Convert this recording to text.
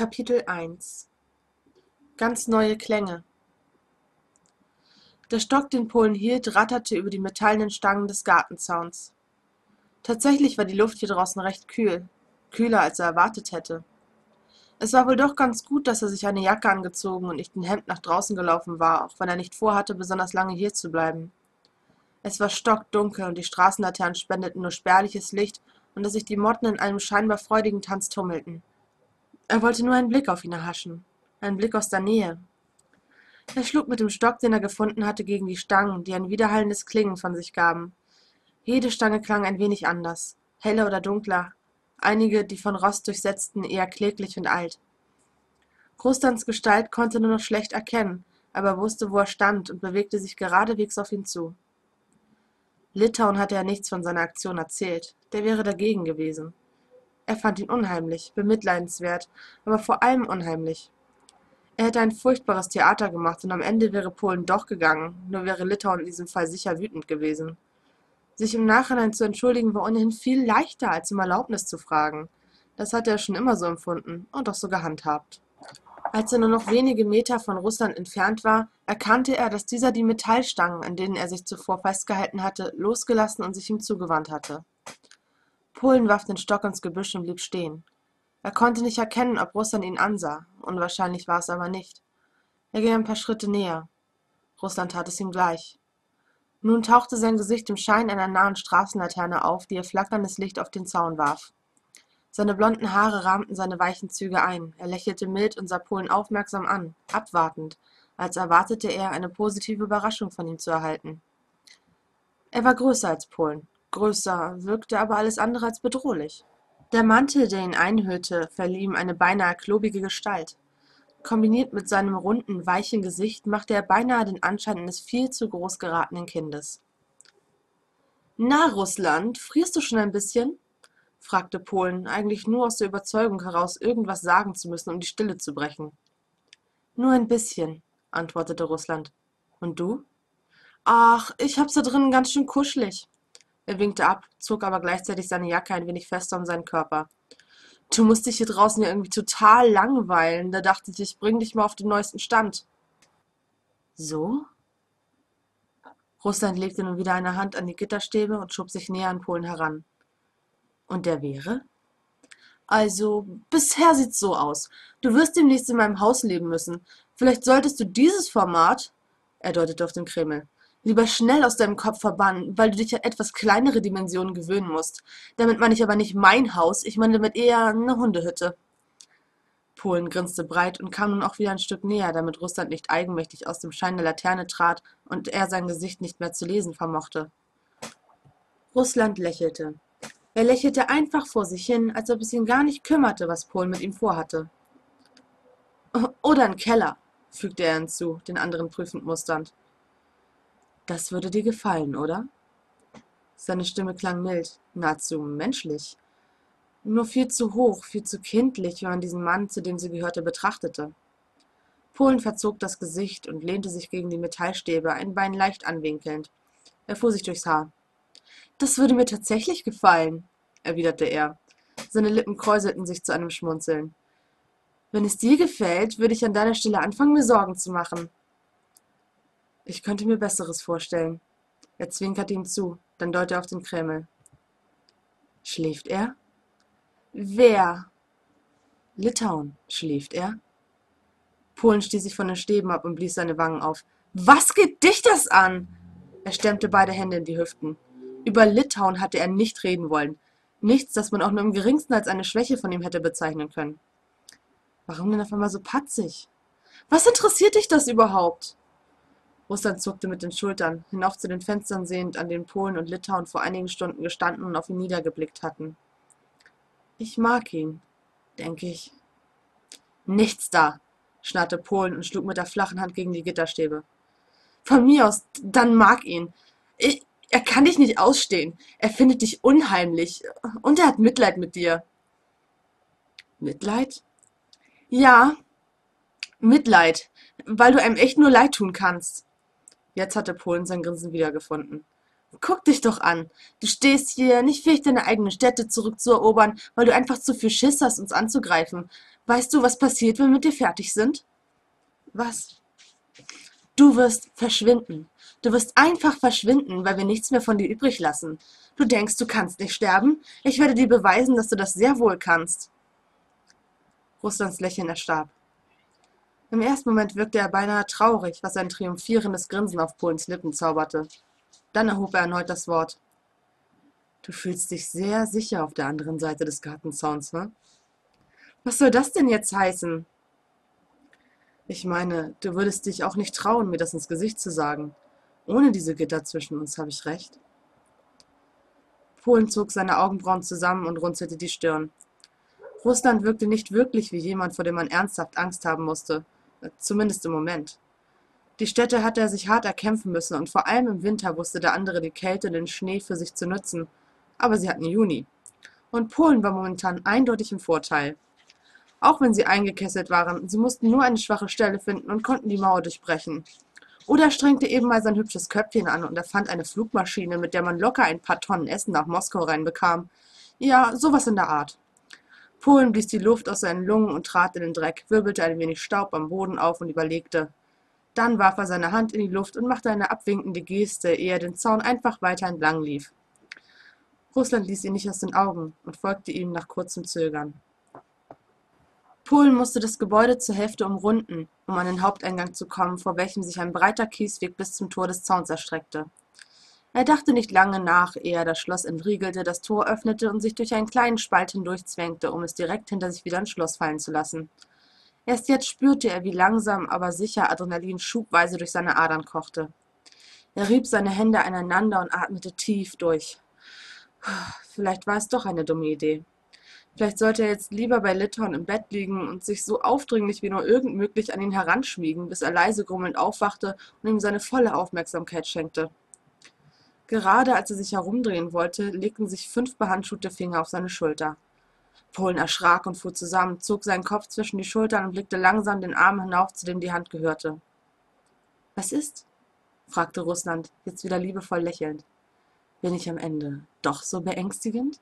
Kapitel 1 Ganz neue Klänge Der Stock, den Polen hielt, ratterte über die metallenen Stangen des Gartenzauns. Tatsächlich war die Luft hier draußen recht kühl, kühler als er erwartet hätte. Es war wohl doch ganz gut, dass er sich eine Jacke angezogen und nicht in Hemd nach draußen gelaufen war, auch wenn er nicht vorhatte, besonders lange hier zu bleiben. Es war stockdunkel und die Straßenlaternen spendeten nur spärliches Licht und dass sich die Motten in einem scheinbar freudigen Tanz tummelten. Er wollte nur einen Blick auf ihn erhaschen, einen Blick aus der Nähe. Er schlug mit dem Stock, den er gefunden hatte, gegen die Stangen, die ein widerhallendes Klingen von sich gaben. Jede Stange klang ein wenig anders, heller oder dunkler, einige, die von Rost durchsetzten, eher kläglich und alt. Großdans Gestalt konnte nur noch schlecht erkennen, aber wusste, wo er stand und bewegte sich geradewegs auf ihn zu. Litauen hatte er nichts von seiner Aktion erzählt, der wäre dagegen gewesen. Er fand ihn unheimlich, bemitleidenswert, aber vor allem unheimlich. Er hätte ein furchtbares Theater gemacht und am Ende wäre Polen doch gegangen, nur wäre Litauen in diesem Fall sicher wütend gewesen. Sich im Nachhinein zu entschuldigen war ohnehin viel leichter, als um Erlaubnis zu fragen. Das hatte er schon immer so empfunden und auch so gehandhabt. Als er nur noch wenige Meter von Russland entfernt war, erkannte er, dass dieser die Metallstangen, an denen er sich zuvor festgehalten hatte, losgelassen und sich ihm zugewandt hatte. Polen warf den Stock ins Gebüsch und blieb stehen. Er konnte nicht erkennen, ob Russland ihn ansah, unwahrscheinlich war es aber nicht. Er ging ein paar Schritte näher. Russland tat es ihm gleich. Nun tauchte sein Gesicht im Schein einer nahen Straßenlaterne auf, die ihr flackerndes Licht auf den Zaun warf. Seine blonden Haare rahmten seine weichen Züge ein. Er lächelte mild und sah Polen aufmerksam an, abwartend, als erwartete er, eine positive Überraschung von ihm zu erhalten. Er war größer als Polen, größer, wirkte aber alles andere als bedrohlich. Der Mantel, der ihn einhüllte, verlieh ihm eine beinahe klobige Gestalt. Kombiniert mit seinem runden, weichen Gesicht machte er beinahe den Anschein eines viel zu groß geratenen Kindes. Na, Russland, frierst du schon ein bisschen? fragte Polen, eigentlich nur aus der Überzeugung heraus, irgendwas sagen zu müssen, um die Stille zu brechen. Nur ein bisschen, antwortete Russland. Und du? Ach, ich hab's da drinnen ganz schön kuschelig. Er winkte ab, zog aber gleichzeitig seine Jacke ein wenig fester um seinen Körper. Du musst dich hier draußen ja irgendwie total langweilen. Da dachte ich, ich bring dich mal auf den neuesten Stand. So? Russland legte nun wieder eine Hand an die Gitterstäbe und schob sich näher an Polen heran. Und der wäre? Also, bisher sieht's so aus. Du wirst demnächst in meinem Haus leben müssen. Vielleicht solltest du dieses Format, er deutete auf den Kreml, lieber schnell aus deinem Kopf verbannen, weil du dich an etwas kleinere Dimensionen gewöhnen musst. Damit meine ich aber nicht mein Haus, ich meine damit eher eine Hundehütte. Polen grinste breit und kam nun auch wieder ein Stück näher, damit Russland nicht eigenmächtig aus dem Schein der Laterne trat und er sein Gesicht nicht mehr zu lesen vermochte. Russland lächelte. Er lächelte einfach vor sich hin, als ob es ihn gar nicht kümmerte, was Polen mit ihm vorhatte. Oder ein Keller, fügte er hinzu, den anderen prüfend musternd. Das würde dir gefallen, oder? Seine Stimme klang mild, nahezu menschlich. Nur viel zu hoch, viel zu kindlich, wenn man diesen Mann, zu dem sie gehörte, betrachtete. Polen verzog das Gesicht und lehnte sich gegen die Metallstäbe, ein Bein leicht anwinkelnd. Er fuhr sich durchs Haar. Das würde mir tatsächlich gefallen, erwiderte er. Seine Lippen kräuselten sich zu einem Schmunzeln. Wenn es dir gefällt, würde ich an deiner Stelle anfangen, mir Sorgen zu machen. Ich könnte mir Besseres vorstellen. Er zwinkerte ihm zu, dann deutete er auf den Kreml. Schläft er? Wer? Litauen. Schläft er? Polen stieß sich von den Stäben ab und blies seine Wangen auf. Was geht dich das an? Er stemmte beide Hände in die Hüften. Über Litauen hatte er nicht reden wollen. Nichts, das man auch nur im geringsten als eine Schwäche von ihm hätte bezeichnen können. Warum denn auf einmal so patzig? Was interessiert dich das überhaupt? Russland zuckte mit den Schultern, hinauf zu den Fenstern sehend, an denen Polen und Litauen vor einigen Stunden gestanden und auf ihn niedergeblickt hatten. Ich mag ihn, denke ich. Nichts da, schnarrte Polen und schlug mit der flachen Hand gegen die Gitterstäbe. Von mir aus, dann mag ihn. Ich, er kann dich nicht ausstehen. Er findet dich unheimlich. Und er hat Mitleid mit dir. Mitleid? Ja, Mitleid, weil du einem echt nur leid tun kannst. Jetzt hatte Polen sein Grinsen wiedergefunden. Guck dich doch an. Du stehst hier, nicht fähig, deine eigene Städte zurückzuerobern, weil du einfach zu viel Schiss hast, uns anzugreifen. Weißt du, was passiert, wenn wir mit dir fertig sind? Was? Du wirst verschwinden. Du wirst einfach verschwinden, weil wir nichts mehr von dir übrig lassen. Du denkst, du kannst nicht sterben? Ich werde dir beweisen, dass du das sehr wohl kannst. Russlands Lächeln erstarb. Im ersten Moment wirkte er beinahe traurig, was ein triumphierendes Grinsen auf Polens Lippen zauberte. Dann erhob er erneut das Wort. Du fühlst dich sehr sicher auf der anderen Seite des Gartenzauns, ne? Was soll das denn jetzt heißen? Ich meine, du würdest dich auch nicht trauen, mir das ins Gesicht zu sagen. Ohne diese Gitter zwischen uns habe ich recht. Polen zog seine Augenbrauen zusammen und runzelte die Stirn. Russland wirkte nicht wirklich wie jemand, vor dem man ernsthaft Angst haben musste, zumindest im Moment. Die Städte hatte er sich hart erkämpfen müssen und vor allem im Winter wusste der andere die Kälte und den Schnee für sich zu nutzen. Aber sie hatten Juni. Und Polen war momentan eindeutig im Vorteil. Auch wenn sie eingekesselt waren, sie mussten nur eine schwache Stelle finden und konnten die Mauer durchbrechen. Oder er strengte eben mal sein hübsches Köpfchen an und er fand eine Flugmaschine, mit der man locker ein paar Tonnen Essen nach Moskau reinbekam. Ja, sowas in der Art. Polen blies die Luft aus seinen Lungen und trat in den Dreck, wirbelte ein wenig Staub am Boden auf und überlegte. Dann warf er seine Hand in die Luft und machte eine abwinkende Geste, ehe er den Zaun einfach weiter entlang lief. Russland ließ ihn nicht aus den Augen und folgte ihm nach kurzem Zögern. Polen musste das Gebäude zur Hälfte umrunden, um an den Haupteingang zu kommen, vor welchem sich ein breiter Kiesweg bis zum Tor des Zauns erstreckte. Er dachte nicht lange nach, ehe er das Schloss entriegelte, das Tor öffnete und sich durch einen kleinen Spalt hindurchzwängte, um es direkt hinter sich wieder ins Schloss fallen zu lassen. Erst jetzt spürte er, wie langsam, aber sicher Adrenalin schubweise durch seine Adern kochte. Er rieb seine Hände aneinander und atmete tief durch. Vielleicht war es doch eine dumme Idee. Vielleicht sollte er jetzt lieber bei Litauen im Bett liegen und sich so aufdringlich wie nur irgend möglich an ihn heranschmiegen, bis er leise grummelnd aufwachte und ihm seine volle Aufmerksamkeit schenkte. Gerade als er sich herumdrehen wollte, legten sich fünf behandschuhte Finger auf seine Schulter. Polen erschrak und fuhr zusammen, zog seinen Kopf zwischen die Schultern und blickte langsam den Arm hinauf, zu dem die Hand gehörte. Was ist? fragte Russland, jetzt wieder liebevoll lächelnd. Bin ich am Ende doch so beängstigend?